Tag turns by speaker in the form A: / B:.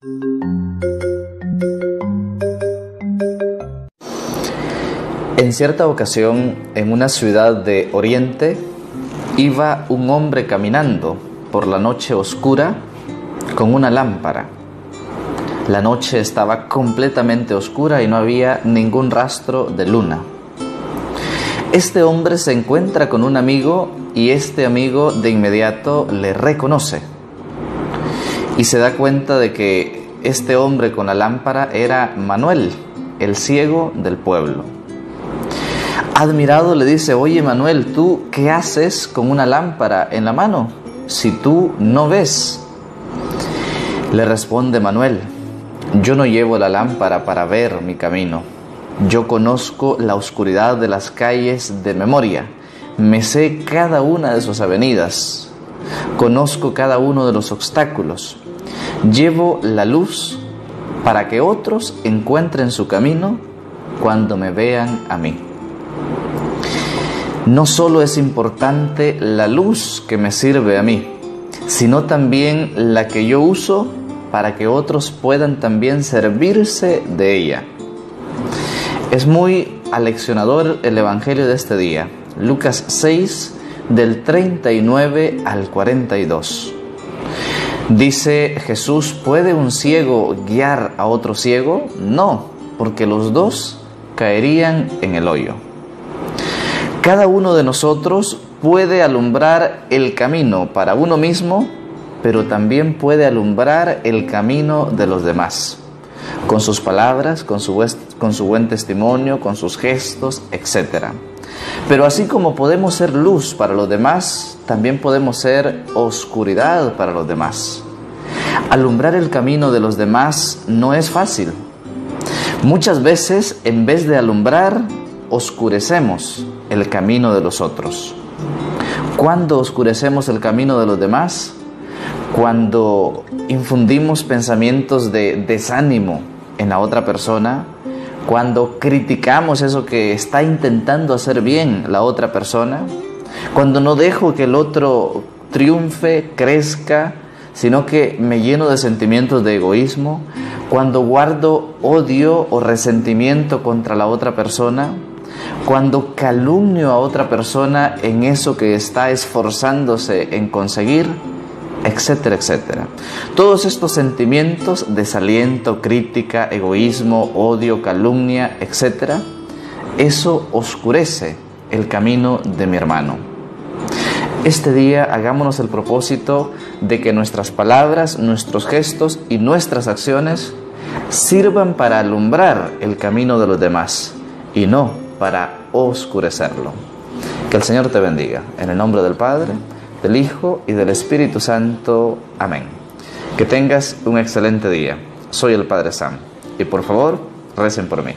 A: En cierta ocasión, en una ciudad de Oriente, iba un hombre caminando por la noche oscura con una lámpara. La noche estaba completamente oscura y no había ningún rastro de luna. Este hombre se encuentra con un amigo y este amigo de inmediato le reconoce y se da cuenta de que este hombre con la lámpara era Manuel, el ciego del pueblo. Admirado le dice, oye Manuel, ¿tú qué haces con una lámpara en la mano si tú no ves? Le responde Manuel, yo no llevo la lámpara para ver mi camino. Yo conozco la oscuridad de las calles de memoria. Me sé cada una de sus avenidas. Conozco cada uno de los obstáculos. Llevo la luz para que otros encuentren su camino cuando me vean a mí. No solo es importante la luz que me sirve a mí, sino también la que yo uso para que otros puedan también servirse de ella. Es muy aleccionador el Evangelio de este día, Lucas 6, del 39 al 42. Dice Jesús, ¿puede un ciego guiar a otro ciego? No, porque los dos caerían en el hoyo. Cada uno de nosotros puede alumbrar el camino para uno mismo, pero también puede alumbrar el camino de los demás, con sus palabras, con su, con su buen testimonio, con sus gestos, etc. Pero así como podemos ser luz para los demás, también podemos ser oscuridad para los demás. Alumbrar el camino de los demás no es fácil. Muchas veces, en vez de alumbrar, oscurecemos el camino de los otros. ¿Cuándo oscurecemos el camino de los demás? Cuando infundimos pensamientos de desánimo en la otra persona, cuando criticamos eso que está intentando hacer bien la otra persona, cuando no dejo que el otro triunfe, crezca, sino que me lleno de sentimientos de egoísmo, cuando guardo odio o resentimiento contra la otra persona, cuando calumnio a otra persona en eso que está esforzándose en conseguir, etcétera, etcétera. Todos estos sentimientos, desaliento, crítica, egoísmo, odio, calumnia, etcétera, eso oscurece el camino de mi hermano. Este día hagámonos el propósito de que nuestras palabras, nuestros gestos y nuestras acciones sirvan para alumbrar el camino de los demás y no para oscurecerlo. Que el Señor te bendiga. En el nombre del Padre, del Hijo y del Espíritu Santo. Amén. Que tengas un excelente día. Soy el Padre Sam. Y por favor, recen por mí.